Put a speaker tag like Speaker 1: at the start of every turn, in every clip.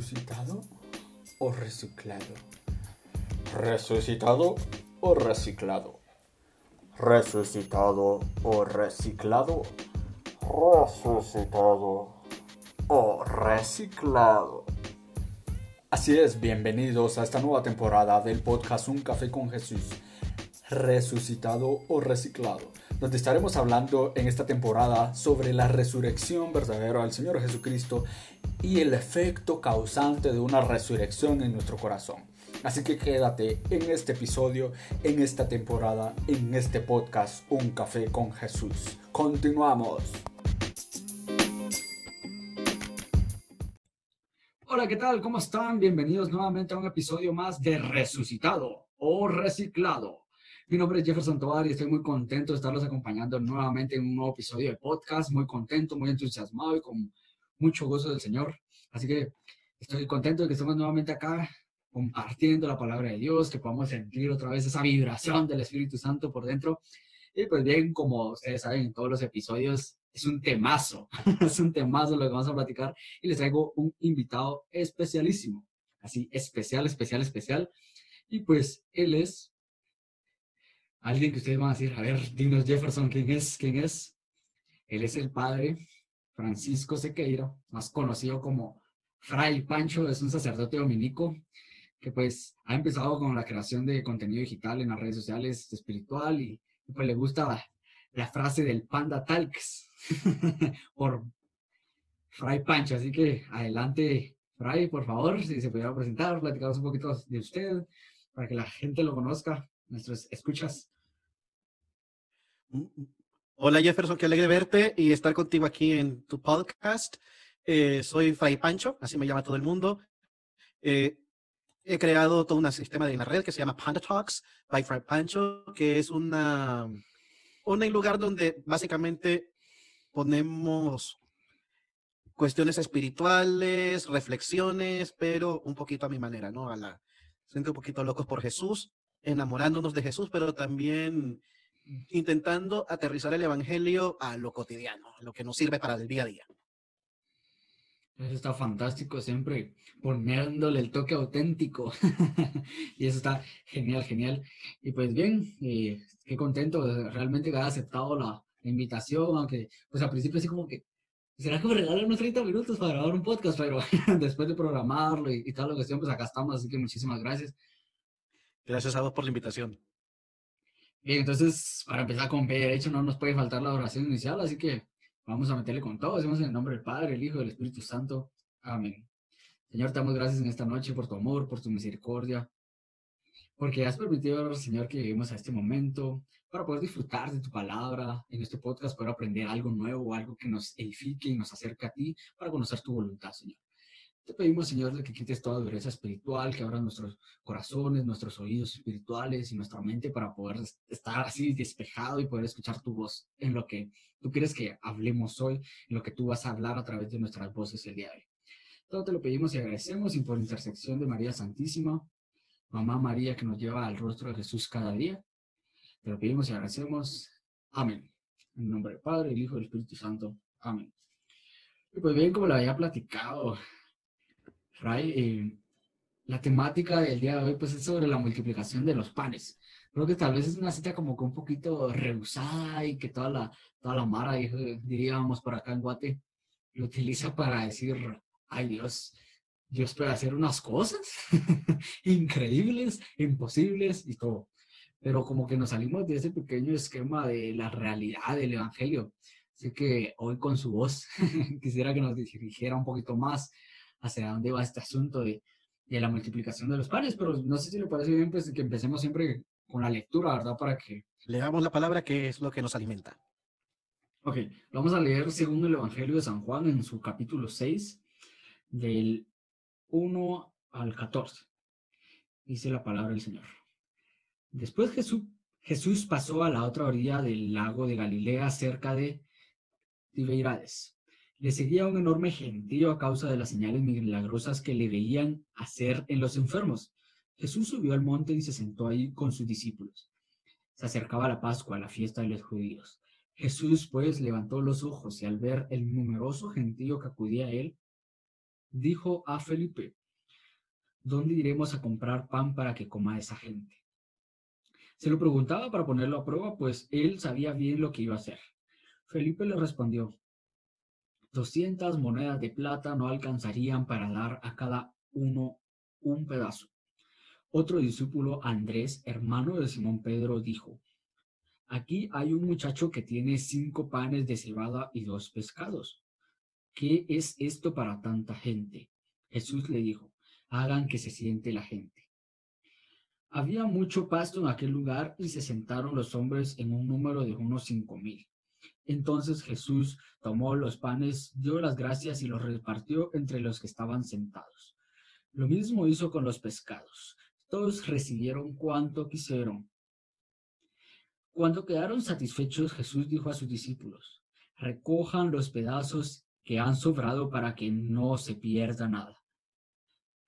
Speaker 1: ¿Resucitado o reciclado? ¿Resucitado o reciclado? ¿Resucitado o reciclado? ¿Resucitado o reciclado? Así es, bienvenidos a esta nueva temporada del podcast Un Café con Jesús. ¿Resucitado o reciclado? donde estaremos hablando en esta temporada sobre la resurrección verdadera del Señor Jesucristo y el efecto causante de una resurrección en nuestro corazón. Así que quédate en este episodio, en esta temporada, en este podcast Un Café con Jesús. Continuamos. Hola, ¿qué tal? ¿Cómo están? Bienvenidos nuevamente a un episodio más de Resucitado o Reciclado. Mi nombre es Jefferson Tovar y estoy muy contento de estarlos acompañando nuevamente en un nuevo episodio de podcast. Muy contento, muy entusiasmado y con mucho gozo del Señor. Así que estoy contento de que estemos nuevamente acá compartiendo la palabra de Dios, que podamos sentir otra vez esa vibración del Espíritu Santo por dentro. Y pues bien, como ustedes saben, en todos los episodios es un temazo, es un temazo lo que vamos a platicar y les traigo un invitado especialísimo, así especial, especial, especial. Y pues él es alguien que ustedes van a decir, a ver, dinos Jefferson, ¿quién es? ¿Quién es? Él es el padre Francisco Sequeira, más conocido como Fray Pancho, es un sacerdote dominico que pues ha empezado con la creación de contenido digital en las redes sociales espiritual y, pues le gusta la, frase del Panda Talks por Fray Pancho. Así que adelante, Fray, por favor, si se pudiera presentar, platicaros un poquito de usted para que la gente lo conozca nuestros escuchas.
Speaker 2: Hola Jefferson, qué alegre verte y estar contigo aquí en tu podcast. Eh, soy Fray Pancho, así me llama todo el mundo. Eh, he creado todo un sistema de la red que se llama Panda Talks by Fray Pancho, que es una, un lugar donde básicamente ponemos cuestiones espirituales, reflexiones, pero un poquito a mi manera, ¿no? A la, siento un poquito locos por Jesús enamorándonos de Jesús, pero también intentando aterrizar el Evangelio a lo cotidiano, a lo que nos sirve para el día a día.
Speaker 1: Eso está fantástico, siempre poniéndole el toque auténtico. y eso está genial, genial. Y pues bien, eh, qué contento realmente que haya aceptado la, invitación, aunque pues al principio así como que, ¿será que me regalan unos 30 minutos para grabar un podcast? Pero después de programarlo y, y toda la cuestión, pues acá estamos, así que muchísimas gracias.
Speaker 2: Gracias a vos por la invitación.
Speaker 1: Bien, entonces, para empezar con B derecho, no nos puede faltar la oración inicial, así que vamos a meterle con todo. Hacemos en el nombre del Padre, el Hijo y del Espíritu Santo. Amén. Señor, te damos gracias en esta noche por tu amor, por tu misericordia, porque has permitido, Señor, que lleguemos a este momento para poder disfrutar de tu palabra en este podcast, poder aprender algo nuevo, algo que nos edifique y nos acerque a ti para conocer tu voluntad, Señor. Te pedimos, Señor, que quites toda dureza espiritual, que abras nuestros corazones, nuestros oídos espirituales y nuestra mente para poder estar así despejado y poder escuchar tu voz en lo que tú quieres que hablemos hoy, en lo que tú vas a hablar a través de nuestras voces el día de hoy. Todo te lo pedimos y agradecemos y por intersección de María Santísima, Mamá María que nos lleva al rostro de Jesús cada día, te lo pedimos y agradecemos. Amén. En nombre del Padre, el Hijo y el Espíritu Santo. Amén. Pues bien, como lo había platicado Ray, eh, la temática del día de hoy pues es sobre la multiplicación de los panes. Creo que tal vez es una cita como que un poquito rehusada y que toda la, toda la mara, diríamos por acá en Guate, lo utiliza para decir, ay Dios, Dios puede hacer unas cosas increíbles, imposibles y todo. Pero como que nos salimos de ese pequeño esquema de la realidad del Evangelio. Así que hoy con su voz quisiera que nos dirigiera un poquito más hacia dónde va este asunto de, de la multiplicación de los panes, pero no sé si le parece bien pues que empecemos siempre con la lectura, ¿verdad? Para que...
Speaker 2: Le damos la palabra que es lo que nos alimenta.
Speaker 1: Ok, vamos a leer según el Evangelio de San Juan en su capítulo 6, del 1 al 14. Dice la palabra del Señor. Después Jesús, Jesús pasó a la otra orilla del lago de Galilea, cerca de Tibeirades. Le seguía un enorme gentío a causa de las señales milagrosas que le veían hacer en los enfermos. Jesús subió al monte y se sentó ahí con sus discípulos. Se acercaba la Pascua, la fiesta de los judíos. Jesús, pues, levantó los ojos y al ver el numeroso gentío que acudía a él, dijo a Felipe, ¿dónde iremos a comprar pan para que coma esa gente? Se lo preguntaba para ponerlo a prueba, pues él sabía bien lo que iba a hacer. Felipe le respondió, doscientas monedas de plata no alcanzarían para dar a cada uno un pedazo. Otro discípulo, Andrés, hermano de Simón Pedro, dijo, aquí hay un muchacho que tiene cinco panes de cebada y dos pescados. ¿Qué es esto para tanta gente? Jesús le dijo, hagan que se siente la gente. Había mucho pasto en aquel lugar y se sentaron los hombres en un número de unos cinco mil. Entonces Jesús tomó los panes, dio las gracias y los repartió entre los que estaban sentados. Lo mismo hizo con los pescados. Todos recibieron cuanto quisieron. Cuando quedaron satisfechos, Jesús dijo a sus discípulos, recojan los pedazos que han sobrado para que no se pierda nada.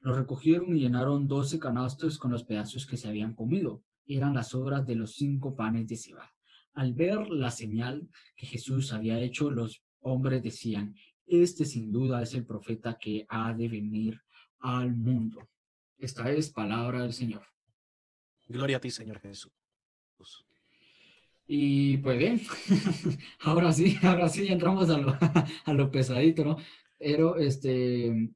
Speaker 1: Lo recogieron y llenaron doce canastos con los pedazos que se habían comido. Eran las obras de los cinco panes de cebada. Al ver la señal que Jesús había hecho, los hombres decían, este sin duda es el profeta que ha de venir al mundo. Esta es palabra del Señor.
Speaker 2: Gloria a ti, Señor Jesús.
Speaker 1: Y pues bien, ahora sí, ahora sí entramos a lo, a lo pesadito, ¿no? Pero este,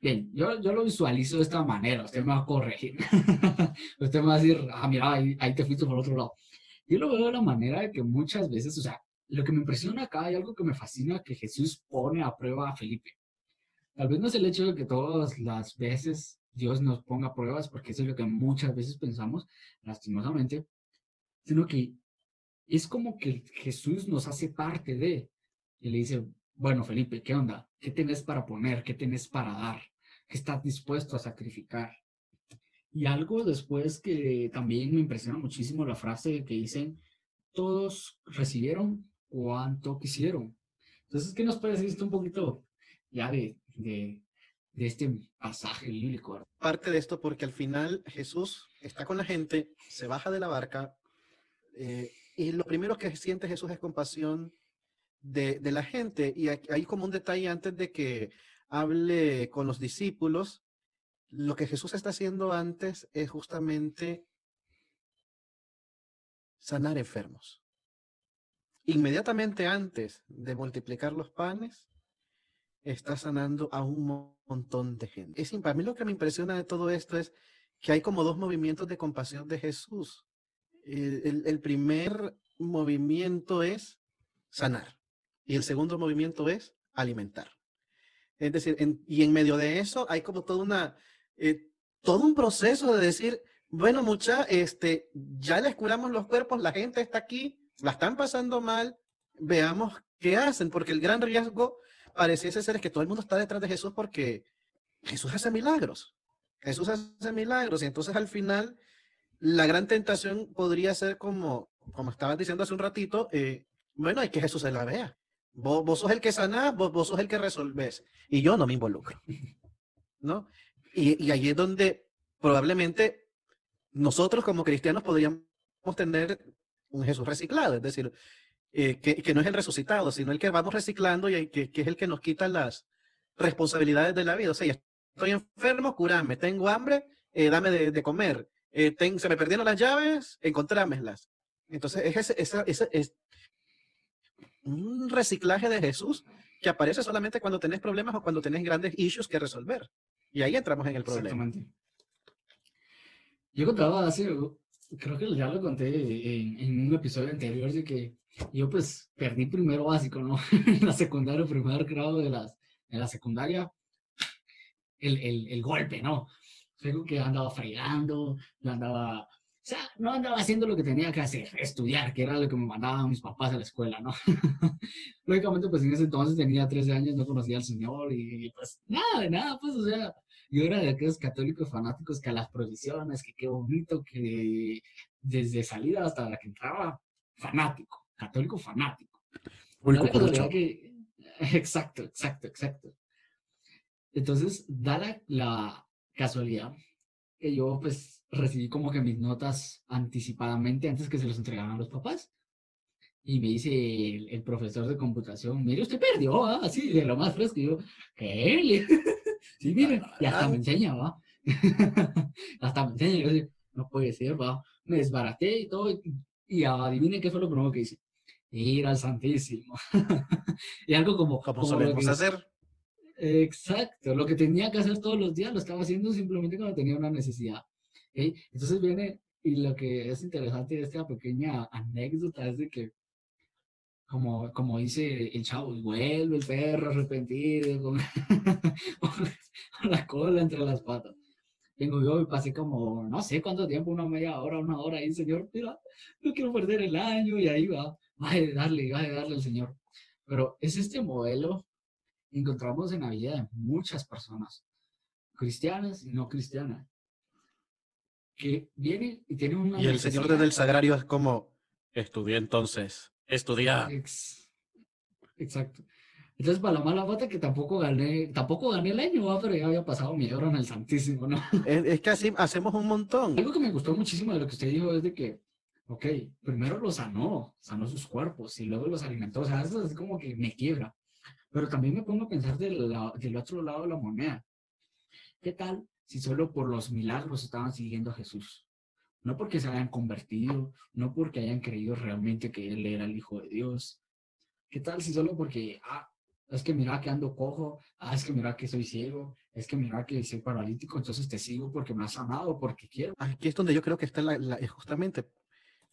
Speaker 1: Bien, yo, yo lo visualizo de esta manera, usted me va a corregir. usted me va a decir, ah, mira, ahí, ahí te fuiste por otro lado. Yo lo veo de la manera de que muchas veces, o sea, lo que me impresiona acá hay algo que me fascina que Jesús pone a prueba a Felipe. Tal vez no es el hecho de que todas las veces Dios nos ponga pruebas, porque eso es lo que muchas veces pensamos, lastimosamente, sino que es como que Jesús nos hace parte de, y le dice, bueno, Felipe, ¿qué onda? ¿Qué tenés para poner? ¿Qué tenés para dar? ¿Qué estás dispuesto a sacrificar? Y algo después que también me impresiona muchísimo la frase que dicen, todos recibieron cuanto quisieron. Entonces, ¿qué nos decir esto un poquito ya de, de, de este pasaje bíblico?
Speaker 2: Parte de esto porque al final Jesús está con la gente, se baja de la barca eh, y lo primero que siente Jesús es compasión de, la gente. Y hay como un detalle antes de que hable con los discípulos. Lo que Jesús está haciendo antes es justamente sanar enfermos. Inmediatamente antes de multiplicar los panes, está sanando a un montón de gente. Es, para mí lo que me impresiona de todo esto es que hay como dos movimientos de compasión de Jesús. el primer movimiento es sanar. Y el segundo movimiento es alimentar. Es decir, y en medio de eso hay como toda una, eh, todo un proceso de decir, bueno, mucha, este, ya les curamos los cuerpos, la gente está aquí, la están pasando mal, veamos qué hacen, porque el gran riesgo pareciese ser es que todo el mundo está detrás de Jesús porque Jesús hace milagros. Jesús hace milagros y entonces al final la gran tentación podría ser como, como estabas diciendo hace un ratito, eh, bueno, hay que Jesús se la vea. Vos, sos el que sanás, vos, vos sos el que resolvés. Y yo no me involucro. ¿No? Y, y ahí es donde probablemente nosotros como cristianos podríamos tener un Jesús reciclado, es decir, eh, que, no es el resucitado, sino el que vamos reciclando y que, es el que nos quita las responsabilidades de la vida. O sea, estoy enfermo, curame, tengo hambre, eh, dame de, comer, eh, se me perdieron las llaves, encontrámelas. Entonces, es esa, es, un reciclaje de Jesús que aparece solamente cuando tenés problemas o cuando tenés grandes issues que resolver. Y ahí entramos en el problema.
Speaker 1: Yo contaba hace, creo que ya lo conté en, un episodio anterior, de que yo pues perdí primero básico, ¿no? la secundaria, primer grado de, las, de la secundaria, el, el, el golpe, ¿no? Creo que andaba fregando, yo andaba sea, no andaba haciendo lo que tenía que hacer, estudiar, que era lo que me mandaban mis papás a la escuela, ¿no? Lógicamente, pues en ese entonces tenía 13 años, no conocía al Señor y pues nada, de nada, pues o sea, yo era de aquellos católicos fanáticos que a las provisiones, que qué bonito, que desde salida hasta la que entraba, fanático, católico fanático. Que, exacto, exacto, exacto. Entonces, da la casualidad que yo pues recibí como que mis notas anticipadamente antes que se los entregaran a los papás. Y me dice el, profesor de computación, mire, usted perdió, ¿ah? así, de lo más fresco. Y yo, ¿qué? sí, mire, y hasta me enseña, ¿va? hasta me enseña. Y yo, no puede ser, ¿va? Me desbaraté y todo. Y adivine qué fue lo primero que hice. Ir al Santísimo. y algo como...
Speaker 2: Como, solemos hacer.
Speaker 1: Exacto, lo que tenía que hacer todos los días lo estaba haciendo simplemente cuando tenía una necesidad. Entonces viene, y lo que es interesante de esta pequeña anécdota es de que como, como dice el chavo, vuelve el perro arrepentido con, con la cola entre las patas. Tengo yo y pasé como, no sé cuánto tiempo, una media hora, una hora ahí, Señor, mira, no quiero perder el año y ahí va, va a darle, va a darle al Señor. Pero es este modelo que encontramos en la vida de muchas personas, cristianas y no cristianas, que vienen y tienen una...
Speaker 2: Y el Señor desde el Sagrario es como, estudié entonces estudiar.
Speaker 1: exacto. Entonces, para la mala pata que tampoco gané, tampoco gané el año, pero ya había pasado mi hora en el Santísimo, ¿no?
Speaker 2: Es, que así hacemos un montón.
Speaker 1: Algo que me gustó muchísimo de lo que usted dijo es de que, ok, primero lo sanó, sanó sus cuerpos y luego los alimentó. O sea, eso es como que me quiebra. Pero también me pongo a pensar del, del otro lado de la moneda. ¿Qué tal si solo por los milagros estaban siguiendo a Jesús? no porque se hayan convertido, no porque hayan creído realmente que Él era el Hijo de Dios. ¿Qué tal si solo porque, ah, es que mira que ando cojo, ah, es que mira que soy ciego, es que mira que soy paralítico, entonces te sigo porque me has amado, porque quiero.
Speaker 2: Aquí es donde yo creo que está la, justamente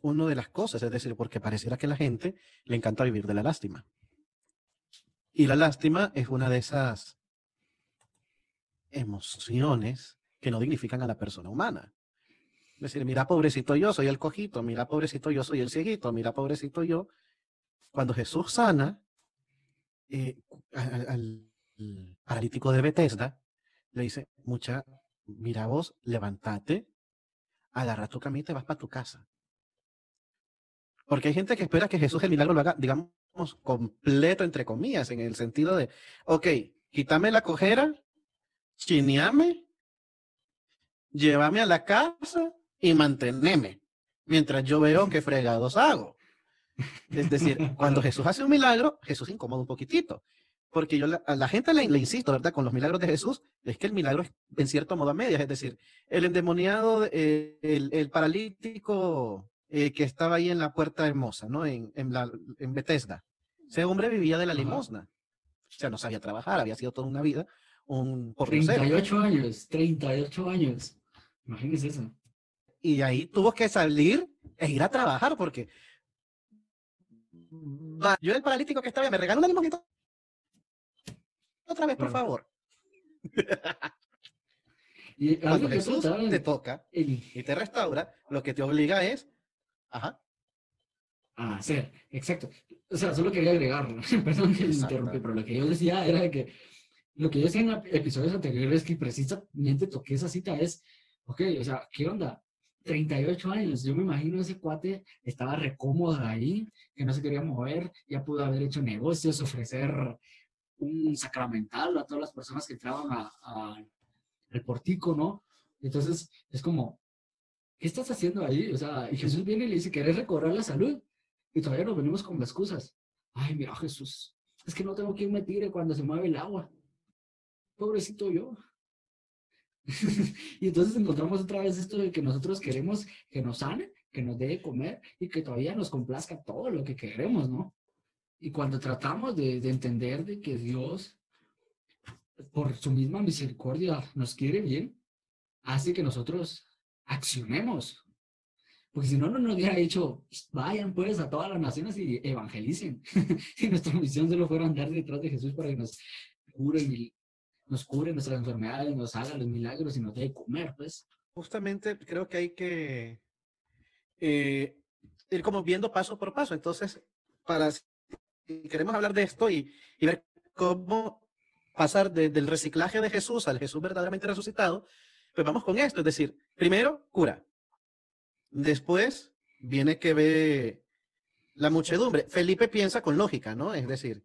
Speaker 2: una de las cosas, es decir, porque pareciera que a la gente le encanta vivir de la lástima. Y la lástima es una de esas emociones que no dignifican a la persona humana. Es decir, mira, pobrecito yo, soy el cojito, mira, pobrecito yo, soy el cieguito, mira, pobrecito yo. Cuando Jesús sana eh, al, paralítico de Bethesda, le dice, mucha, mira vos, levántate, agarra tu camita y vas para tu casa. Porque hay gente que espera que Jesús el milagro lo haga, digamos, completo, entre comillas, en el sentido de, ok, quítame la cojera, chineame, llévame a la casa y mantenerme mientras yo veo qué fregados hago. Es decir, cuando Jesús hace un milagro, Jesús incomoda un poquitito. Porque yo a la gente le, insisto, ¿verdad? Con los milagros de Jesús, es que el milagro es en cierto modo a medias. Es decir, el endemoniado, eh, el, paralítico eh, que estaba ahí en la puerta hermosa, ¿no? En, en, la, en Bethesda. Ese hombre vivía de la limosna. O sea, no sabía trabajar, había sido toda una vida un
Speaker 1: 38 años, 38 años. Imagínese eso
Speaker 2: y ahí tuvo que salir e ir a trabajar porque yo el paralítico que estaba, me regaló una limonita otra vez, por favor. y cuando Jesús te toca y te restaura, lo que te obliga es, ajá.
Speaker 1: A hacer, exacto. O sea, solo quería agregar, perdón que me interrumpí, pero lo que yo decía era que lo que yo decía en episodios anteriores que precisamente toqué esa cita es, ok, o sea, ¿qué onda? 38 años. Yo me imagino ese cuate estaba recómodo ahí, que no se quería mover, ya pudo haber hecho negocios, ofrecer un sacramental a todas las personas que entraban al portico, ¿no? Entonces es como, ¿qué estás haciendo ahí? O sea, y Jesús viene y le dice, ¿querés recobrar la salud? Y todavía nos venimos con las excusas. Ay, mira Jesús, es que no tengo quien me tire cuando se mueve el agua. Pobrecito yo. y entonces encontramos otra vez esto de que nosotros queremos que nos sane, que nos deje comer y que todavía nos complazca todo lo que queremos, ¿no? Y cuando tratamos de, de entender de que Dios, por su misma misericordia, nos quiere bien, hace que nosotros accionemos. Porque si no, no nos hubiera dicho, vayan pues a todas las naciones y evangelicen. si nuestra misión solo fuera andar detrás de Jesús para que nos cure y nos cubre nuestras enfermedades, nos haga los milagros y nos dé comer, pues.
Speaker 2: Justamente creo que hay que eh, ir como viendo paso por paso. Entonces, para si queremos hablar de esto y, y ver cómo pasar del reciclaje de Jesús al Jesús verdaderamente resucitado, pues vamos con esto. Es decir, primero, cura. Después viene que ve la muchedumbre. Felipe piensa con lógica, ¿no? Es decir,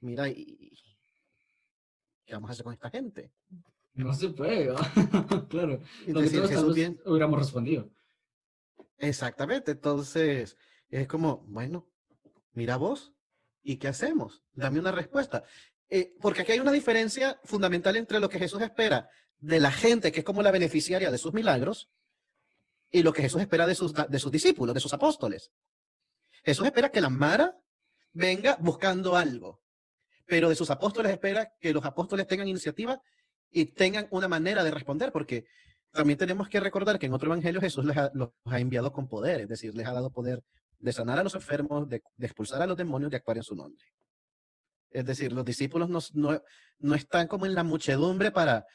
Speaker 2: mira, y, ¿qué vamos a hacer con esta gente?
Speaker 1: No se puede, claro. Entonces, bien... hubiéramos respondido.
Speaker 2: Exactamente, entonces es como, bueno, mira vos, ¿y qué hacemos? Dame una respuesta. Eh, porque aquí hay una diferencia fundamental entre lo que Jesús espera de la gente, que es como la beneficiaria de sus milagros, y lo que Jesús espera de sus, de sus discípulos, de sus apóstoles. Jesús espera que la Mara venga buscando algo, pero de sus apóstoles espera que los apóstoles tengan iniciativa y tengan una manera de responder, porque también tenemos que recordar que en otro evangelio Jesús les ha, los ha enviado con poder, es decir, les ha dado poder de sanar a los enfermos, de, expulsar a los demonios, de actuar en su nombre. Es decir, los discípulos no, no, no están como en la muchedumbre para,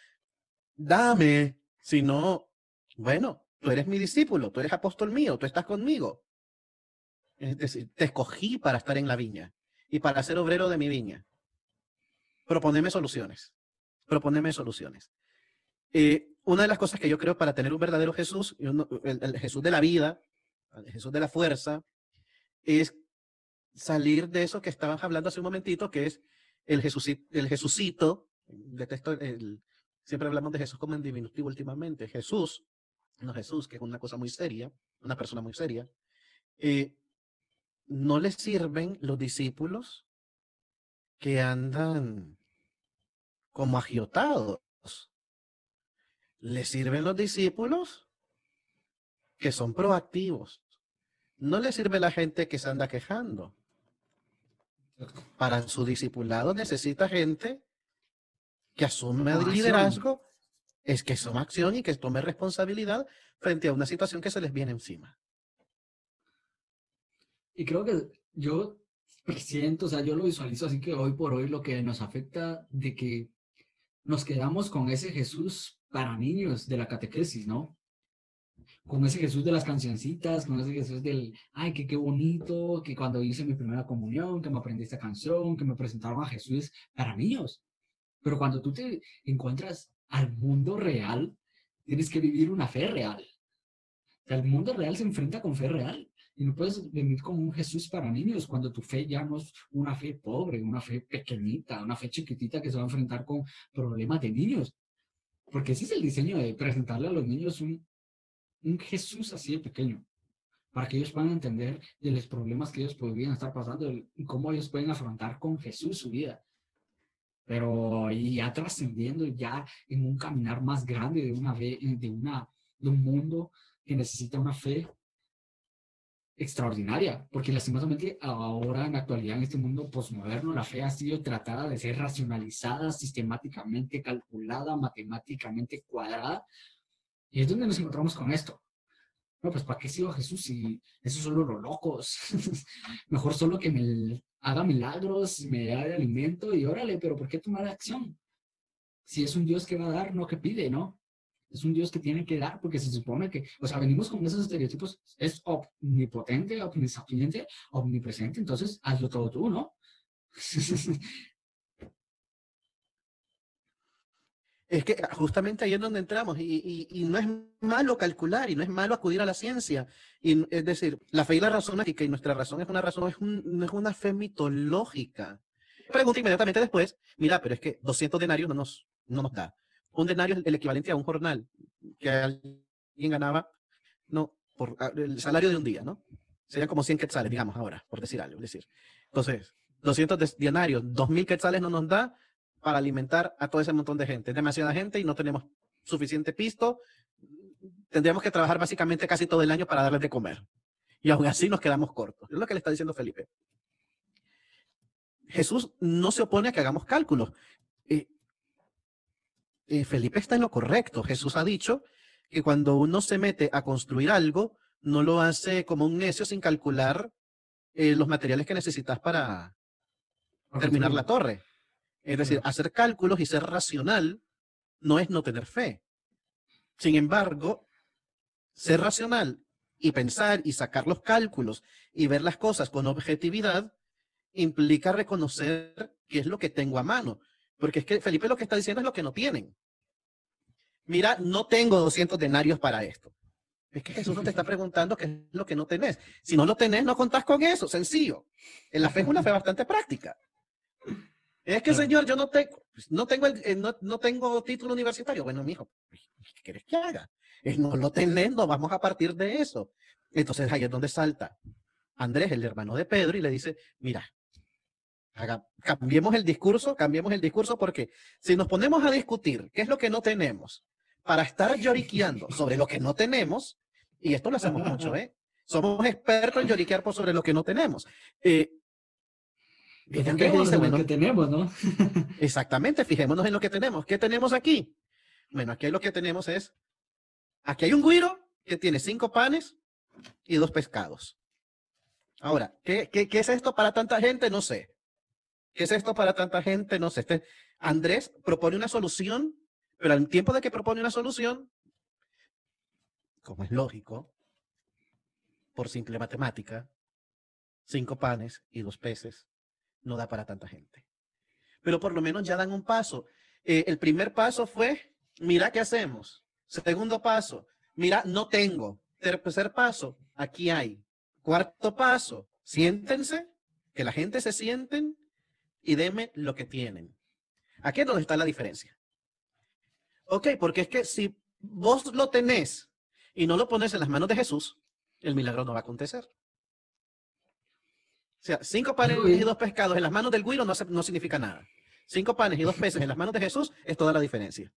Speaker 2: dame, sino, bueno, tú eres mi discípulo, tú eres apóstol mío, tú estás conmigo. Es decir, te escogí para estar en la viña y para ser obrero de mi viña. Proponeme soluciones. Proponeme soluciones. Eh, una de las cosas que yo creo para tener un verdadero Jesús, el, Jesús de la vida, el Jesús de la fuerza, es salir de eso que estaban hablando hace un momentito, que es el Jesucito, el Jesucito detesto el, siempre hablamos de Jesús como en diminutivo últimamente, Jesús, no Jesús, que es una cosa muy seria, una persona muy seria, eh, no les sirven los discípulos que andan como agiotados. Les sirven los discípulos que son proactivos. No les sirve la gente que se anda quejando. Para su discipulado necesita gente que asume el liderazgo, es que tome acción y que tome responsabilidad frente a una situación que se les viene encima.
Speaker 1: Y creo que yo siento, o sea, yo lo visualizo así que hoy por hoy lo que nos afecta de que nos quedamos con ese Jesús para niños de la catequesis, ¿no? Con ese Jesús de las cancioncitas, con ese Jesús del, ay, que qué bonito, que cuando hice mi primera comunión, que me aprendí esta canción, que me presentaron a Jesús para niños. Pero cuando tú te encuentras al mundo real, tienes que vivir una fe real. El mundo real se enfrenta con fe real. Y no puedes venir como un Jesús para niños cuando tu fe ya no es una fe pobre, una fe pequeñita, una fe chiquitita que se va a enfrentar con problemas de niños. Porque ese es el diseño de presentarle a los niños un, un Jesús así de pequeño, para que ellos puedan entender de los problemas que ellos podrían estar pasando y cómo ellos pueden afrontar con Jesús su vida. Pero ya trascendiendo ya en un caminar más grande de una de una de un mundo que necesita una fe extraordinaria, porque lastimosamente ahora en la actualidad en este mundo posmoderno la fe ha sido tratada de ser racionalizada, sistemáticamente calculada, matemáticamente cuadrada, y es donde nos encontramos con esto. No, pues ¿para qué sigo Jesús si eso solo los locos? Mejor solo que me haga milagros, me dé alimento y órale, pero ¿por qué tomar acción? Si es un Dios que va a dar, no que pide, ¿no? Es un Dios que tiene que dar, porque se supone que, o sea, venimos con esos estereotipos, es omnipotente, omnisciente, omnipresente, entonces hazlo todo tú, ¿no?
Speaker 2: Es que justamente ahí es donde entramos y, y, no es malo calcular y no es malo acudir a la ciencia. Y, es decir, la fe y la razón y nuestra razón es una razón, es no es una fe mitológica. Pregunta inmediatamente después, mira, pero es que 200 denarios no nos, no nos da un denario es el equivalente a un jornal que alguien ganaba, no, por ah, el salario de un día, ¿no? Serían como 100 quetzales, digamos, ahora, por decir algo. Decir, entonces, 200 denarios, 2.000 quetzales no nos da para alimentar a todo ese montón de gente. Es demasiada gente y no tenemos suficiente pisto. Tendríamos que trabajar básicamente casi todo el año para darles de comer. Y aún así nos quedamos cortos. Es lo que le está diciendo Felipe. Jesús no se opone a que hagamos cálculos. Eh, eh, Felipe está en lo correcto. Jesús ha dicho que cuando uno se mete a construir algo, no lo hace como un necio sin calcular eh, los materiales que necesitas para terminar la torre. Es decir, hacer cálculos y ser racional no es no tener fe. Sin embargo, ser racional y pensar y sacar los cálculos y ver las cosas con objetividad implica reconocer qué es lo que tengo a mano. Porque es que Felipe lo que está diciendo es lo que no tienen. Mira, no tengo 200 denarios para esto. Es que Jesús no te está preguntando qué es lo que no tenés. Si no lo tenés, no contás con eso. Sencillo. En la fe es una fe bastante práctica. Es que, Señor, yo no tengo, pues, no tengo, el, eh, no, no, tengo título universitario. Bueno, mi hijo, ¿qué quieres que haga? No lo tenés, no vamos a partir de eso. Entonces ahí es donde salta. Andrés, el hermano de Pedro, y le dice, mira, cambiemos el discurso, cambiemos el discurso porque si nos ponemos a discutir qué es lo que no tenemos para estar lloriqueando sobre lo que no tenemos, y esto lo hacemos mucho, ¿eh? Somos expertos en lloriquear por sobre lo que no tenemos. Eh,
Speaker 1: Fijémonos en lo que tenemos, ¿no?
Speaker 2: exactamente, fijémonos en lo que tenemos. ¿Qué tenemos aquí? Bueno, aquí lo que tenemos es, aquí hay un guiro que tiene cinco panes y dos pescados. Ahora, ¿qué, qué, qué es esto para tanta gente? No sé. ¿Qué es esto para tanta gente? No sé. Este, Andrés propone una solución, pero al tiempo de que propone una solución, como es lógico, por simple matemática, cinco panes y dos peces no da para tanta gente. Pero por lo menos ya dan un paso. Eh, el primer paso fue, mira qué hacemos. Segundo paso, mira, no tengo. Tercer paso, aquí hay. Cuarto paso, siéntense, que la gente se sienten y deme lo que tienen. Aquí es donde está la diferencia. Ok, porque es que si vos lo tenés y no lo pones en las manos de Jesús, el milagro no va a acontecer. O sea, cinco panes y dos pescados en las manos del guiro no, no significa nada. Cinco panes y dos peces en las manos de Jesús es toda la diferencia.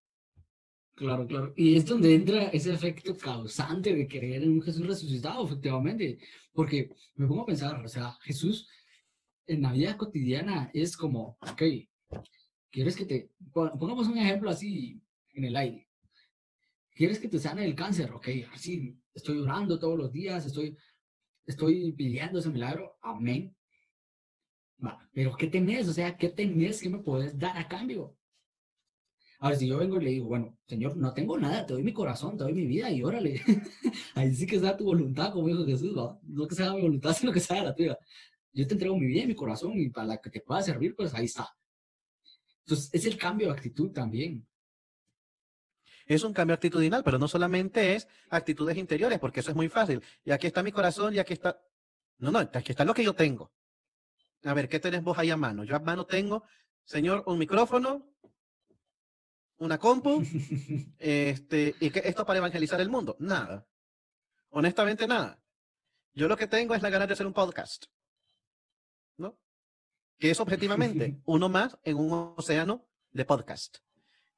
Speaker 1: Claro, claro. Y es donde entra ese efecto causante de creer en un Jesús resucitado, efectivamente. Porque me pongo a pensar, o sea, Jesús en la vida cotidiana es como, ok, ¿quieres que te... Pongamos un ejemplo así en el aire. ¿Quieres que te sane el cáncer? Ok, así, estoy orando todos los días, estoy estoy pidiendo ese milagro, amén. pero ¿qué tenés? O sea, ¿qué tenés que me puedes dar a cambio? Ahora, si yo vengo y le digo, bueno, Señor, no tengo nada, te doy mi corazón, te doy mi vida y órale. Ahí sí que sea tu voluntad, como dijo Jesús, no que sea mi voluntad, sino que sea la tuya. Yo te entrego mi vida y mi corazón y para la que te pueda servir, pues ahí está. Entonces, es el cambio de actitud también
Speaker 2: es un cambio actitudinal, pero no solamente es actitudes interiores, porque eso es muy fácil. Y aquí está mi corazón y aquí está... No, no, aquí está lo que yo tengo. A ver, ¿qué tenés vos ahí a mano? Yo a mano tengo, señor, un micrófono, una compu, este, y que esto para evangelizar el mundo. Nada. Honestamente, nada. Yo lo que tengo es la ganas de hacer un podcast. ¿No? Que es objetivamente uno más en un océano de podcast.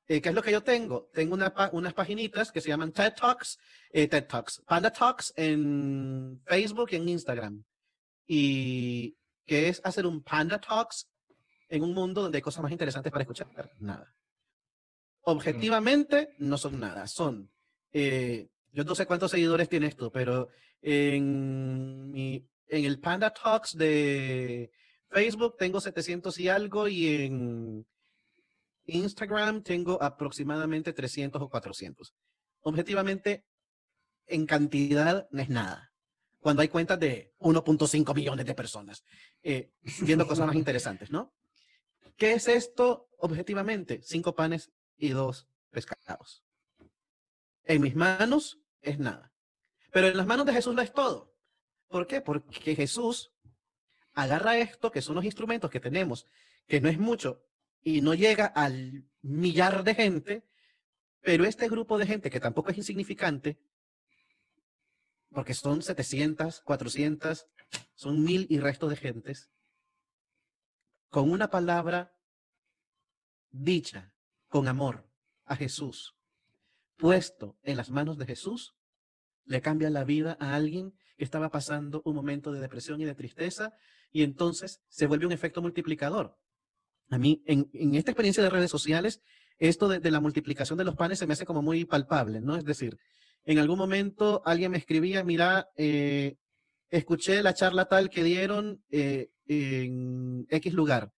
Speaker 2: Eh, ¿Qué es lo que yo tengo? Tengo unas paginitas que se llaman TED Talks, eh, TED Talks, Panda Talks en Facebook y en Instagram. Y que es hacer un Panda Talks en un mundo donde hay cosas más interesantes para escuchar. Nada. Objetivamente no son nada. Son, eh, yo no sé cuántos seguidores tienes tú, pero en, mi, en el Panda Talks de Facebook tengo 700 y algo y en Instagram tengo aproximadamente 300 o 400. Objetivamente, en cantidad no es nada. Cuando hay cuentas de 1.5 millones de personas eh, viendo cosas más interesantes, ¿no? ¿Qué es esto objetivamente? Cinco panes y dos pescados. En mis manos es nada. Pero en las manos de Jesús lo es todo. ¿Por qué? Porque Jesús agarra esto, que son los instrumentos que tenemos, que no es mucho, y no llega al millar de gente, pero este grupo de gente que tampoco es insignificante, porque son 700, 400, son mil y resto de gentes, con una palabra dicha con amor a Jesús, puesto en las manos de Jesús, le cambia la vida a alguien estaba pasando un momento de depresión y de tristeza y entonces se vuelve un efecto multiplicador. A mí, en, esta experiencia de redes sociales, esto de, la multiplicación de los panes se me hace como muy palpable, ¿no? Es decir, en algún momento alguien me escribía, mira, eh, escuché la charla tal que dieron eh, en X lugar.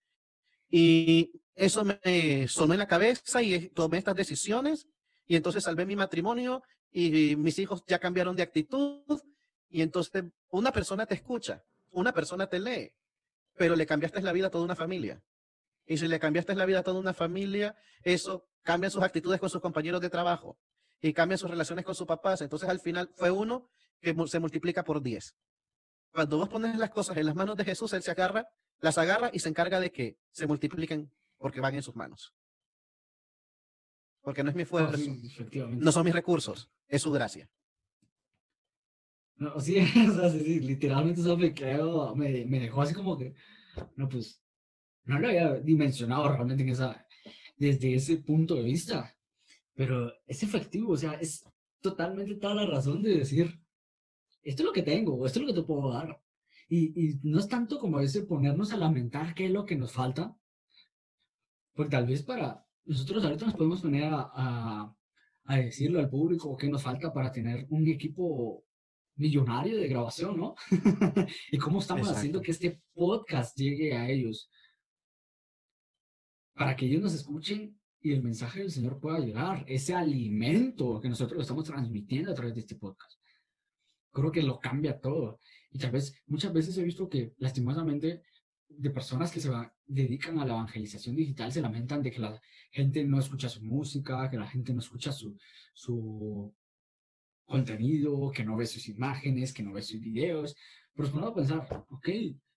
Speaker 2: Y eso me sonó en la cabeza y tomé estas decisiones y entonces salvé mi matrimonio y mis hijos ya cambiaron de actitud y entonces una persona te escucha, una persona te lee, pero le cambiaste la vida a toda una familia. Y si le cambiaste la vida a toda una familia, eso cambia sus actitudes con sus compañeros de trabajo y cambia sus relaciones con sus papás. Entonces al final fue uno que se multiplica por diez. Cuando vos pones las cosas en las manos de Jesús, Él se agarra, las agarra y se encarga de que se multipliquen porque van en sus manos. Porque no es mi fuerza, no son mis recursos, es su gracia.
Speaker 1: No, sí, sí, literalmente eso me, creo, me, me dejó así como que, no, pues, no lo había dimensionado realmente en esa, desde ese punto de vista, pero es efectivo, o sea, es totalmente toda la razón de decir, esto es lo que tengo, esto es lo que te puedo dar. Y, y no es tanto como ese ponernos a lamentar qué es lo que nos falta, porque tal vez para nosotros ahorita nos podemos poner a, a, a decirle al público qué nos falta para tener un equipo millonario de grabación, ¿no? y cómo estamos haciendo que este podcast llegue a ellos para que ellos nos escuchen y el mensaje del Señor pueda llegar, ese alimento que nosotros estamos transmitiendo a través de este podcast. Creo que lo cambia todo. Y tal vez, muchas veces he visto que lastimosamente de personas que se dedican a la evangelización digital se lamentan de que la gente no escucha su música, que la gente no escucha su, su contenido, que no ve sus imágenes, que no ve sus videos. Pero es bueno pensar, ok,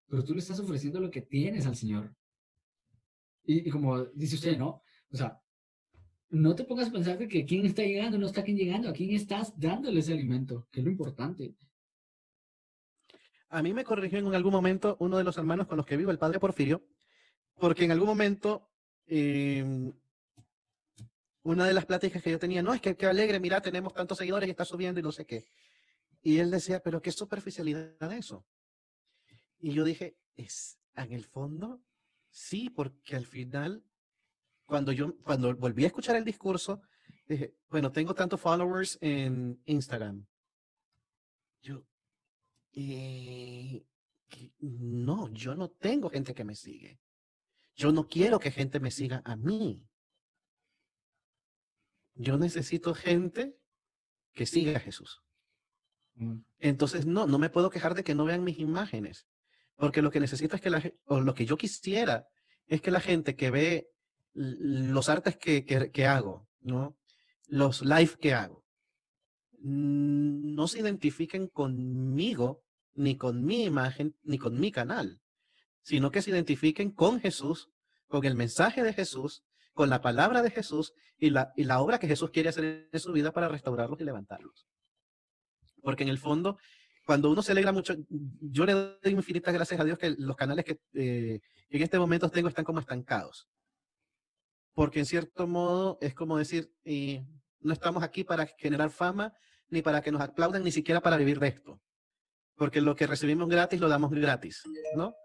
Speaker 1: pero tú le estás ofreciendo lo que tienes al Señor. Y, como dice usted, ¿no? O sea, no te pongas a pensar de que quién está llegando, no está quién llegando, a quién estás dándole ese alimento, que es lo importante.
Speaker 2: A mí me corrigió en algún momento uno de los hermanos con los que vivo, el padre Porfirio, porque en algún momento em, una de las pláticas que yo tenía, no, es que qué alegre, mira, tenemos tantos seguidores y está subiendo y no sé qué. Y él decía, pero qué superficialidad eso. Y yo dije, es en el fondo Sí, porque al final, cuando yo, cuando volví a escuchar el discurso, dije, bueno, tengo tantos followers en Instagram. Yo, eh, no, yo no tengo gente que me sigue. Yo no quiero que gente me siga a mí. Yo necesito gente que siga a Jesús. Mm. Entonces, no, no me puedo quejar de que no vean mis imágenes. Porque lo que necesito es que la o lo que yo quisiera es que la gente que ve los artes que, que, hago, ¿no? Los live que hago, no se identifiquen conmigo, ni con mi imagen, ni con mi canal, sino que se identifiquen con Jesús, con el mensaje de Jesús, con la palabra de Jesús y la, y la obra que Jesús quiere hacer en su vida para restaurarlos y levantarlos. Porque en el fondo, cuando uno se alegra mucho, yo le doy infinitas gracias a Dios que los canales que eh, en este momento tengo están como estancados. Porque en cierto modo es como decir, y no estamos aquí para generar fama, ni para que nos aplaudan, ni siquiera para vivir de esto. Porque lo que recibimos gratis lo damos gratis, ¿no?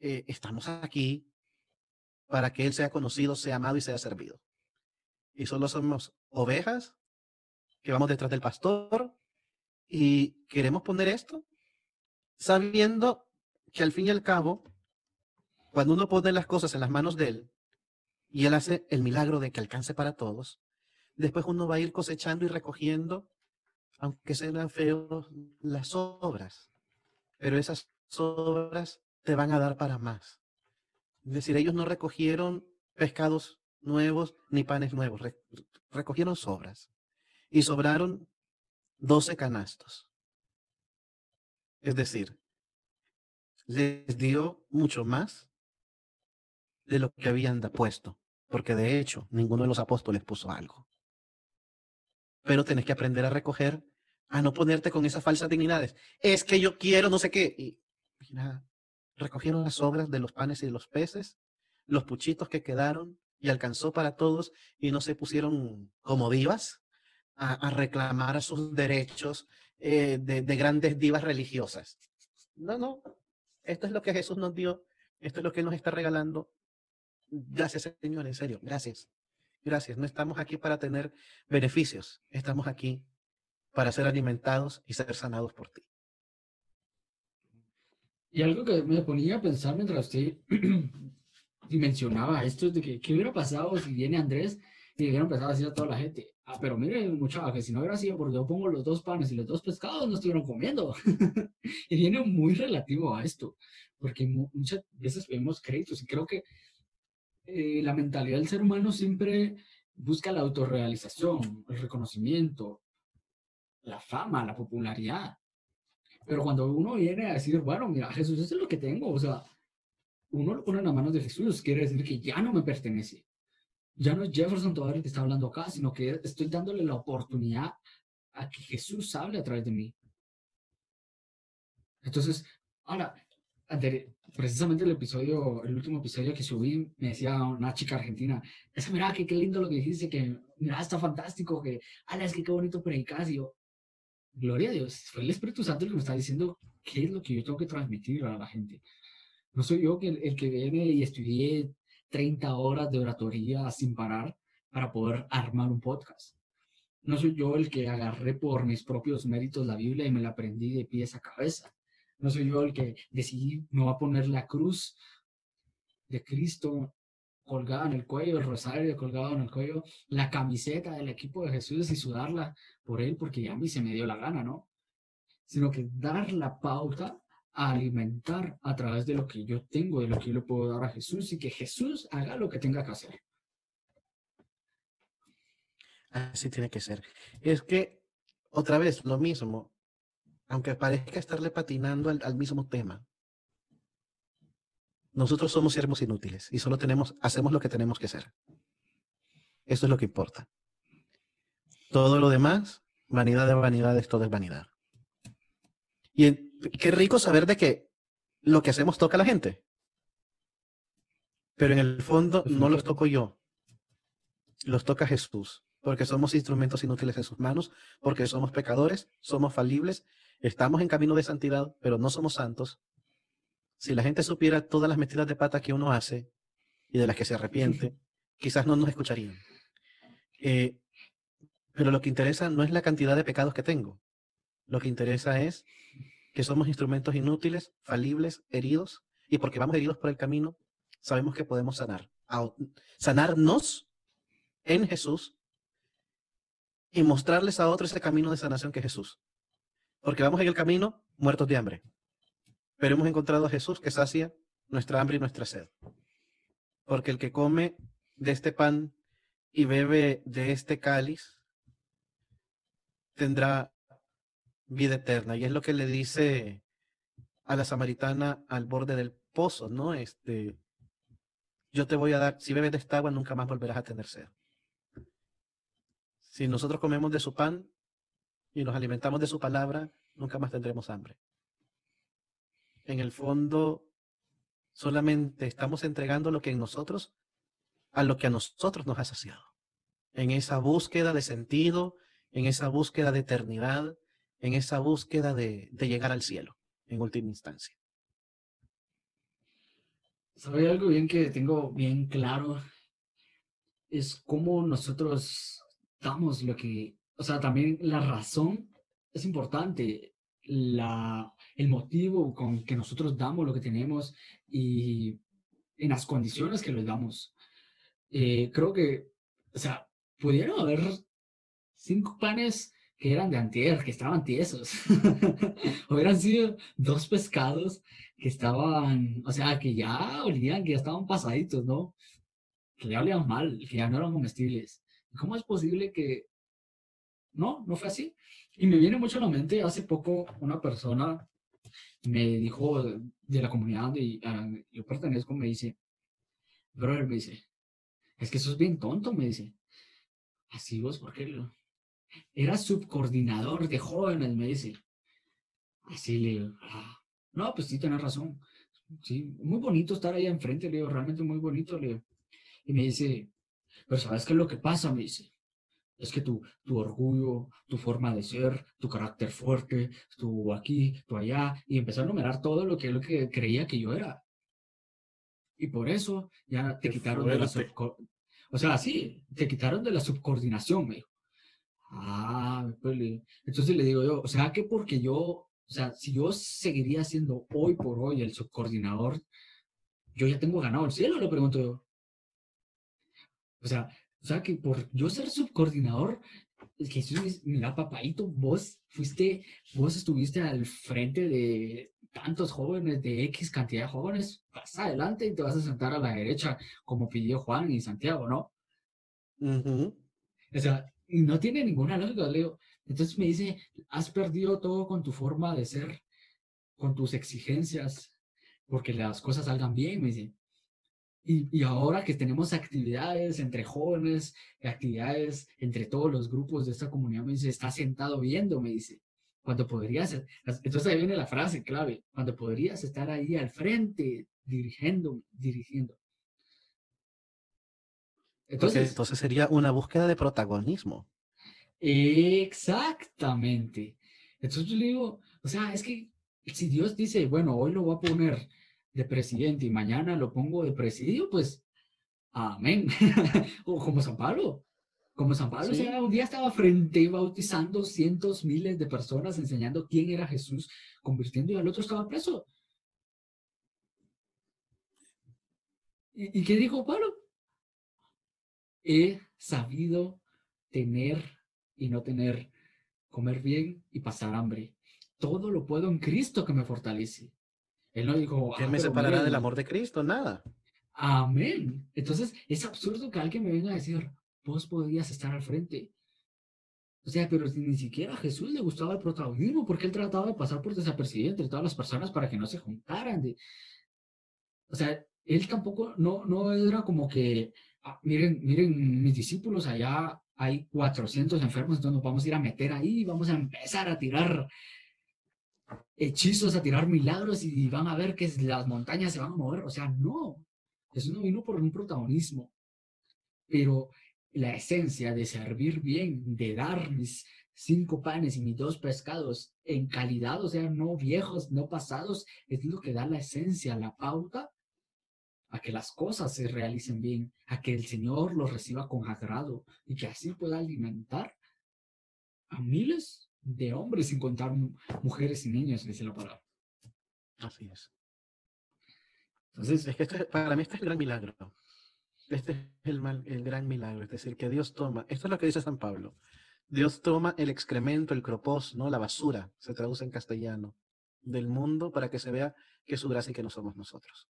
Speaker 2: Eh, estamos aquí para que Él sea conocido, sea amado y sea servido. Y solo somos ovejas que vamos detrás del pastor y queremos poner esto sabiendo que al fin y al cabo, cuando uno pone las cosas en las manos de Él y Él hace el milagro de que alcance para todos, después uno va a ir cosechando y recogiendo, aunque sean feos, las obras. Pero esas obras te van a dar para más. Es decir, ellos no recogieron pescados nuevos ni panes nuevos, recogieron sobras. Y sobraron 12 canastos. Es decir, les dio mucho más de lo que habían puesto, porque de hecho ninguno de los apóstoles puso algo. Pero tenés que aprender a recoger, a no ponerte con esas falsas dignidades. Es que yo quiero no sé qué. Y mira, recogieron las obras de los panes y de los peces, los puchitos que quedaron, y alcanzó para todos, y no se pusieron como divas, a, reclamar sus derechos eh, de, grandes divas religiosas. No, no. Esto es lo que Jesús nos dio. Esto es lo que nos está regalando. Gracias, Señor, en serio. Gracias. Gracias. No estamos aquí para tener beneficios. Estamos aquí para ser alimentados y ser sanados por ti.
Speaker 1: Y algo que me ponía a pensar mientras usted dimensionaba esto de que qué hubiera pasado si viene Andrés y hubiera empezado a decir a toda la gente, Ah, pero mire, muchachos, si no hubiera sido porque yo pongo los dos panes y los dos pescados, no estuvieron comiendo. y viene muy relativo a esto, porque muchas veces vemos créditos y creo que eh, la mentalidad del ser humano siempre busca la autorrealización, el reconocimiento, la fama, la popularidad. Pero cuando uno viene a decir, bueno, mira, Jesús, eso es lo que tengo, o sea, uno lo pone en las manos de Jesús, quiere decir que ya no me pertenece ya no es Jefferson todavía el que está hablando acá, sino que estoy dándole la oportunidad a que Jesús hable a través de mí. Entonces, ahora, precisamente el episodio, el último episodio que subí, me decía una chica argentina, esa mira que qué lindo lo que dijiste, que mira, está fantástico, que, ala, es que qué bonito predicas, y yo, gloria a Dios, fue el Espíritu Santo el que me está diciendo qué es lo que yo tengo que transmitir a la gente. No soy yo que, el que viene y estudié 30 horas de oratoria sin parar para poder armar un podcast. No soy yo el que agarré por mis propios méritos la Biblia y me la aprendí de pies a cabeza. No soy yo el que decidí, no va a poner la cruz de Cristo colgada en el cuello, el rosario colgado en el cuello, la camiseta del equipo de Jesús y sudarla por él porque ya a mí se me dio la gana, ¿no? Sino que dar la pauta a alimentar a través de lo que yo tengo, de lo que yo le puedo dar a Jesús y que Jesús haga lo que tenga que hacer.
Speaker 2: Así tiene que ser. Es que, otra vez, lo mismo, aunque parezca estarle patinando al, mismo tema, nosotros somos siervos inútiles y solo tenemos, hacemos lo que tenemos que hacer. Eso es lo que importa. Todo lo demás, vanidad de vanidades, todo es vanidad. Y qué rico saber de que lo que hacemos toca a la gente. Pero en el fondo no los toco yo, los toca Jesús porque somos instrumentos inútiles en sus manos, porque somos pecadores, somos falibles, estamos en camino de santidad, pero no somos santos. Si la gente supiera todas las metidas de pata que uno hace y de las que se arrepiente, quizás no nos escucharían. Eh, pero lo que interesa no es la cantidad de pecados que tengo. Lo que interesa es que somos instrumentos inútiles, falibles, heridos, y porque vamos heridos por el camino, sabemos que podemos sanar. Sanarnos en Jesús y mostrarles a otros ese camino de sanación que es Jesús. Porque vamos en el camino muertos de hambre. Pero hemos encontrado a Jesús que sacia nuestra hambre y nuestra sed. Porque el que come de este pan y bebe de este cáliz tendrá vida eterna. Y es lo que le dice a la samaritana al borde del pozo, ¿no? Este, yo te voy a dar, si bebes de esta agua, nunca más volverás a tener sed. Si nosotros comemos de su pan y nos alimentamos de su palabra, nunca más tendremos hambre. En el fondo, solamente estamos entregando lo que en nosotros, a lo que a nosotros nos ha saciado. En esa búsqueda de sentido, en esa búsqueda de eternidad, en esa búsqueda de, llegar al cielo, en última instancia.
Speaker 1: ¿Sabe algo bien que tengo bien claro? Es cómo nosotros damos lo que, o sea, también la razón es importante, el motivo con que nosotros damos lo que tenemos y en las condiciones que lo damos. Eh, creo que, o sea, pudieron haber cinco panes que eran de antier, que estaban tiesos. Hubieran sido dos pescados que estaban, o sea, que ya olían, que ya estaban pasaditos, ¿no? Que ya olían mal, que ya no eran comestibles. ¿Cómo es posible que no, no fue así? Y me viene mucho a la mente, hace poco una persona me dijo de la comunidad donde ah, yo pertenezco, me dice, brother, me dice, es que eso es bien tonto, me dice. Así vos, ¿por qué? Era subcoordinador de jóvenes, me dice. Así le digo, ah, no, pues sí, tenés razón. Sí, muy bonito estar ahí enfrente, le digo, realmente muy bonito, le digo. Y me dice, pero ¿sabes qué es lo que pasa? Me dice. Es que tu, tu orgullo, tu forma de ser, tu carácter fuerte, tu aquí, tu allá, y empezó a numerar todo lo que, lo que creía que yo era. Y por eso ya te quitaron de la O sea, sí, te quitaron de la subcoordinación, me dijo. Ah, pues entonces le digo yo, o sea, que porque yo, o sea, si yo seguiría siendo hoy por hoy el subcoordinador, yo ya tengo ganado el cielo, le pregunto yo. O sea, o sea que por yo ser subcoordinador, Jesús, mira, papaito, vos fuiste, vos estuviste al frente de tantos jóvenes, de X cantidad de jóvenes, vas adelante y te vas a sentar a la derecha, como pidió Juan y Santiago, ¿no? O sea, no tiene ninguna lógica, Leo. Entonces me dice, has perdido todo con tu forma de ser, con tus exigencias, porque las cosas salgan bien, me dice. Y, ahora que tenemos actividades entre jóvenes, actividades entre todos los grupos de esta comunidad, me dice, está sentado viendo, me dice. cuando podrías, entonces ahí viene la frase clave, cuando podrías estar ahí al frente, dirigiendo, dirigiendo.
Speaker 2: Entonces, entonces sería una búsqueda de protagonismo.
Speaker 1: Exactamente. Entonces yo le digo, o sea, es que si Dios dice, bueno, hoy lo voy a poner de presidente y mañana lo pongo de presidio, pues amén. o como San Pablo. Como San Pablo, o sea, un día estaba frente bautizando cientos, miles de personas, enseñando quién era Jesús, convirtiendo y al otro estaba preso. ¿Y, y qué dijo Pablo? He sabido tener y no tener, comer bien y pasar hambre. Todo lo puedo en Cristo que me fortalece. Él no dijo,
Speaker 2: ¿quién me ah, separará del amor de Cristo? Nada.
Speaker 1: Amén. Entonces, es absurdo que alguien me venga a decir, vos podrías estar al frente. O sea, pero ni siquiera a Jesús le gustaba el protagonismo porque él trataba de pasar por desapercibido entre todas las personas para que no se juntaran. De... O sea, él tampoco, no, no era como que, ah, miren, miren, mis discípulos allá hay 400 enfermos, entonces nos vamos a ir a meter ahí, vamos a empezar a tirar hechizos, a tirar milagros y van a ver que las montañas se van a mover. O sea, no, eso no vino por un protagonismo, pero la esencia de servir bien, de dar mis cinco panes y mis dos pescados en calidad, o sea, no viejos, no pasados, es lo que da la esencia, la pauta a que las cosas se realicen bien, a que el Señor los reciba con agrado y que así pueda alimentar a miles de hombres sin contar mujeres y niños, dice la palabra.
Speaker 2: Así es. Entonces, es que para mí este es el gran milagro. Este es el, mal, el gran milagro. Es decir, que Dios toma, esto es lo que dice San Pablo, Dios toma el excremento, el cropos, ¿no? la basura, se traduce en castellano, del mundo para que se vea que es su gracia y que no somos nosotros.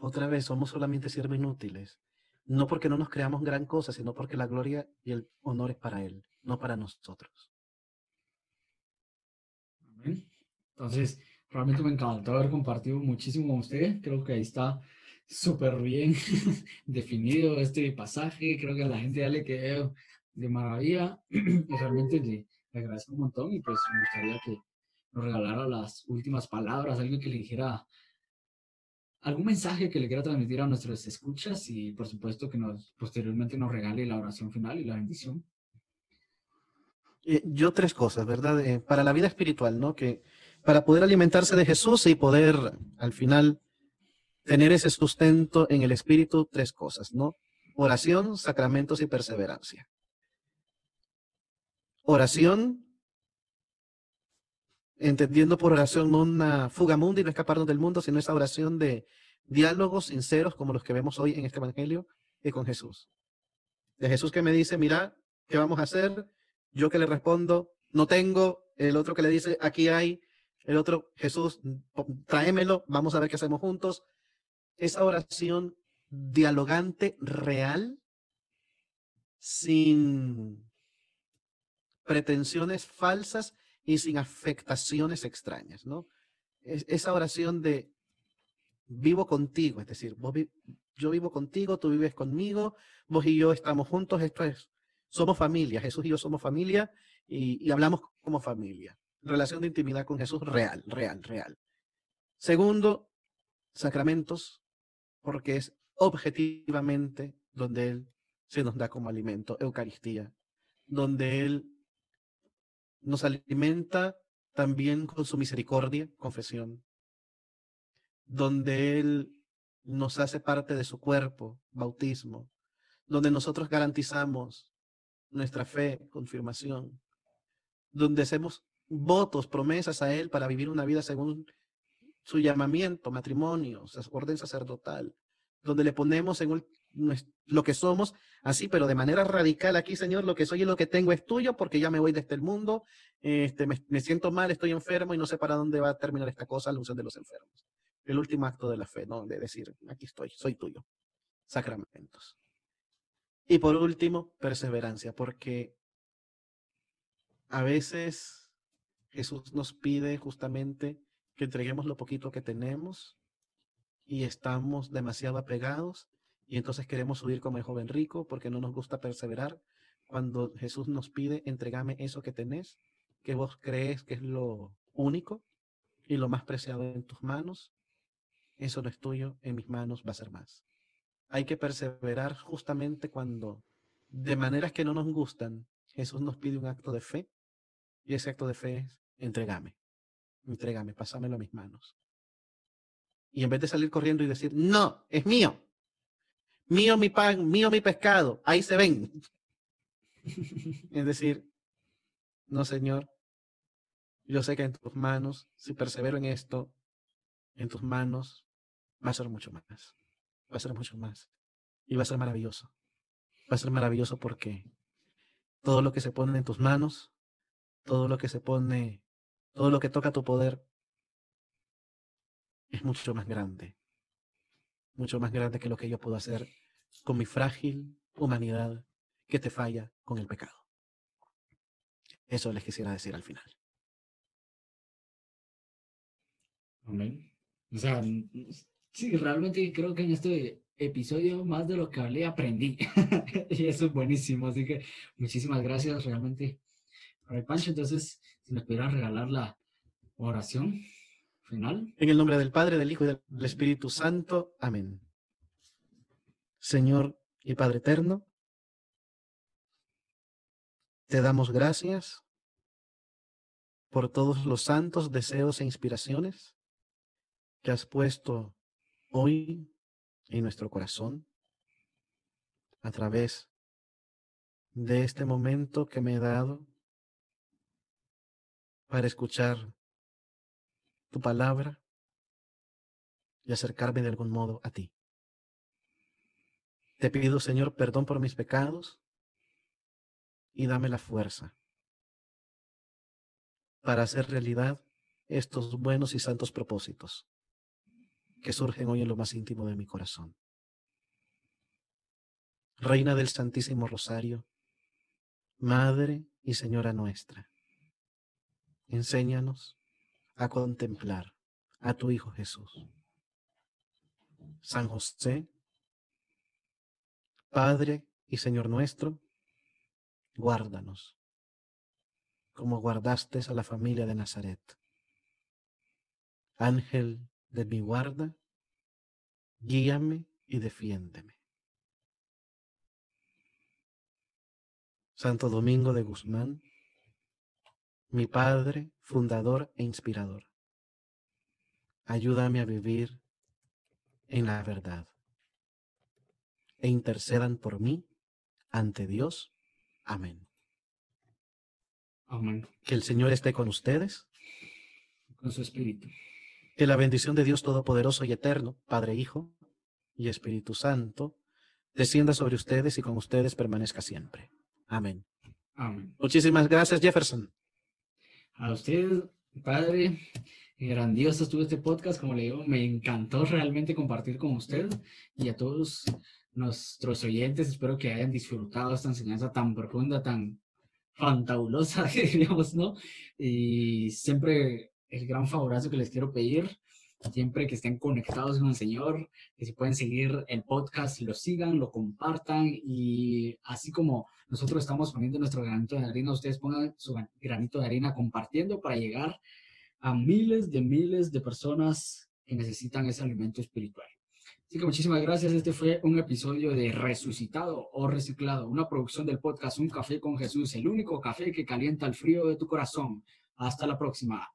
Speaker 2: otra vez, somos solamente siervos inútiles. No porque no nos creamos gran cosa, sino porque la gloria y el honor es para Él, no para nosotros.
Speaker 1: Entonces, realmente me encantó haber compartido muchísimo con usted. Creo que ahí está súper bien definido este pasaje. Creo que a la gente ya le quedó de maravilla. Y realmente le, agradezco un montón y pues me gustaría que nos regalara las últimas palabras, algo que le dijera, algún mensaje que le quiera transmitir a nuestros escuchas y por supuesto que nos posteriormente nos regale la oración final y la bendición.
Speaker 2: Eh, yo tres cosas, ¿verdad? Eh, para la vida espiritual, ¿no? Que para poder alimentarse de Jesús y poder al final tener ese sustento en el espíritu, tres cosas, ¿no? Oración, sacramentos y perseverancia. Oración, entendiendo por oración no una fuga mundi, no escaparnos del mundo, sino esa oración de diálogos sinceros como los que vemos hoy en este Evangelio y con Jesús. De Jesús que me dice, mira, ¿qué vamos a hacer? Yo que le respondo, no tengo. El otro que le dice, aquí hay. El otro, Jesús, tráemelo, vamos a ver qué hacemos juntos esa oración dialogante real, sin pretensiones falsas y sin afectaciones extrañas, ¿no? esa oración de vivo contigo, es decir, yo vivo contigo, tú vives conmigo, vos y yo estamos juntos, esto es, somos familia, Jesús y yo somos familia y, y hablamos como familia. Relación de intimidad con Jesús real, real, real. Segundo, sacramentos porque es objetivamente donde Él se nos da como alimento, Eucaristía, donde Él nos alimenta también con su misericordia, confesión, donde Él nos hace parte de su cuerpo, bautismo, donde nosotros garantizamos nuestra fe, confirmación, donde hacemos votos, promesas a Él para vivir una vida según su llamamiento, matrimonio, orden sacerdotal, donde le ponemos en lo que somos, así, pero de manera radical aquí, Señor, lo que soy y lo que tengo es tuyo, porque ya me voy de este mundo, este, me, siento mal, estoy enfermo y no sé para dónde va a terminar esta cosa, unción de los enfermos. El último acto de la fe, ¿no? De decir, aquí estoy, soy tuyo. Sacramentos. Y por último, perseverancia, porque a veces Jesús nos pide justamente que entreguemos lo poquito que tenemos y estamos demasiado apegados y entonces queremos subir como el joven rico porque no nos gusta perseverar. Cuando Jesús nos pide, entregame eso que tenés, que vos crees que es lo único y lo más preciado en tus manos, eso no es tuyo, en mis manos va a ser más. Hay que perseverar justamente cuando, de maneras que no nos gustan, Jesús nos pide un acto de fe y ese acto de fe es, entrégame, entrégame, pásamelo a mis manos. Y en vez de salir corriendo y decir, no, es mío, mío mi pan, mío mi pescado, ahí se ven. es decir, no, Señor, yo sé que en tus manos, si persevero en esto, en tus manos va a ser mucho más. Va a ser mucho más. Y va a ser maravilloso. Va a ser maravilloso porque todo lo que se pone en tus manos, todo lo que se pone, todo lo que toca tu poder, es mucho más grande. Mucho más grande que lo que yo puedo hacer con mi frágil humanidad que te falla con el pecado. Eso les quisiera decir al final.
Speaker 1: Amén. O sea, sí, realmente creo que en este episodio más de lo que hablé aprendí. y eso es buenísimo. Así que muchísimas gracias realmente. Pancho, entonces, si me regalar la oración final.
Speaker 2: En el nombre del Padre, del Hijo y del Espíritu Santo. Amén. Señor y Padre Eterno, te damos gracias por todos los santos deseos e inspiraciones que has puesto hoy en nuestro corazón a través de este momento que me he dado para escuchar tu palabra y acercarme de algún modo a ti. Te pido, Señor, perdón por mis pecados y dame la fuerza para hacer realidad estos buenos y santos propósitos que surgen hoy en lo más íntimo de mi corazón. Reina del Santísimo Rosario, Madre y Señora nuestra, enséñanos a contemplar a tu Hijo Jesús. San José, Padre y Señor nuestro, guárdanos, como guardaste a la familia de Nazaret. Ángel de mi guarda, guíame y defiéndeme. Santo Domingo de Guzmán, mi Padre, fundador e inspirador, ayúdame a vivir en la verdad e intercedan por mí ante Dios. Amén.
Speaker 1: Amén.
Speaker 2: Que el Señor esté con ustedes.
Speaker 1: Con su espíritu.
Speaker 2: Que la bendición de Dios Todopoderoso y Eterno, Padre, Hijo y Espíritu Santo, descienda sobre ustedes y con ustedes permanezca siempre. Amén.
Speaker 1: Amén.
Speaker 2: Muchísimas gracias, Jefferson.
Speaker 1: A usted, Padre, grandioso estuvo este podcast, como le digo, me encantó realmente compartir con usted y a todos nuestros oyentes. Espero que hayan disfrutado esta enseñanza tan profunda, tan fantabulosa, diríamos, ¿no? Y siempre el gran favorazo que les quiero pedir, siempre que estén conectados con el Señor, que si pueden seguir el podcast, lo sigan, lo compartan y así como nosotros estamos poniendo nuestro granito de harina, ustedes pongan su granito de harina compartiendo para llegar a miles de miles de personas que necesitan ese alimento espiritual. Así que muchísimas gracias. Este fue un episodio de Resucitado o Reciclado, una producción del podcast Un Café con Jesús, el único café que calienta el frío de tu corazón. Hasta la próxima.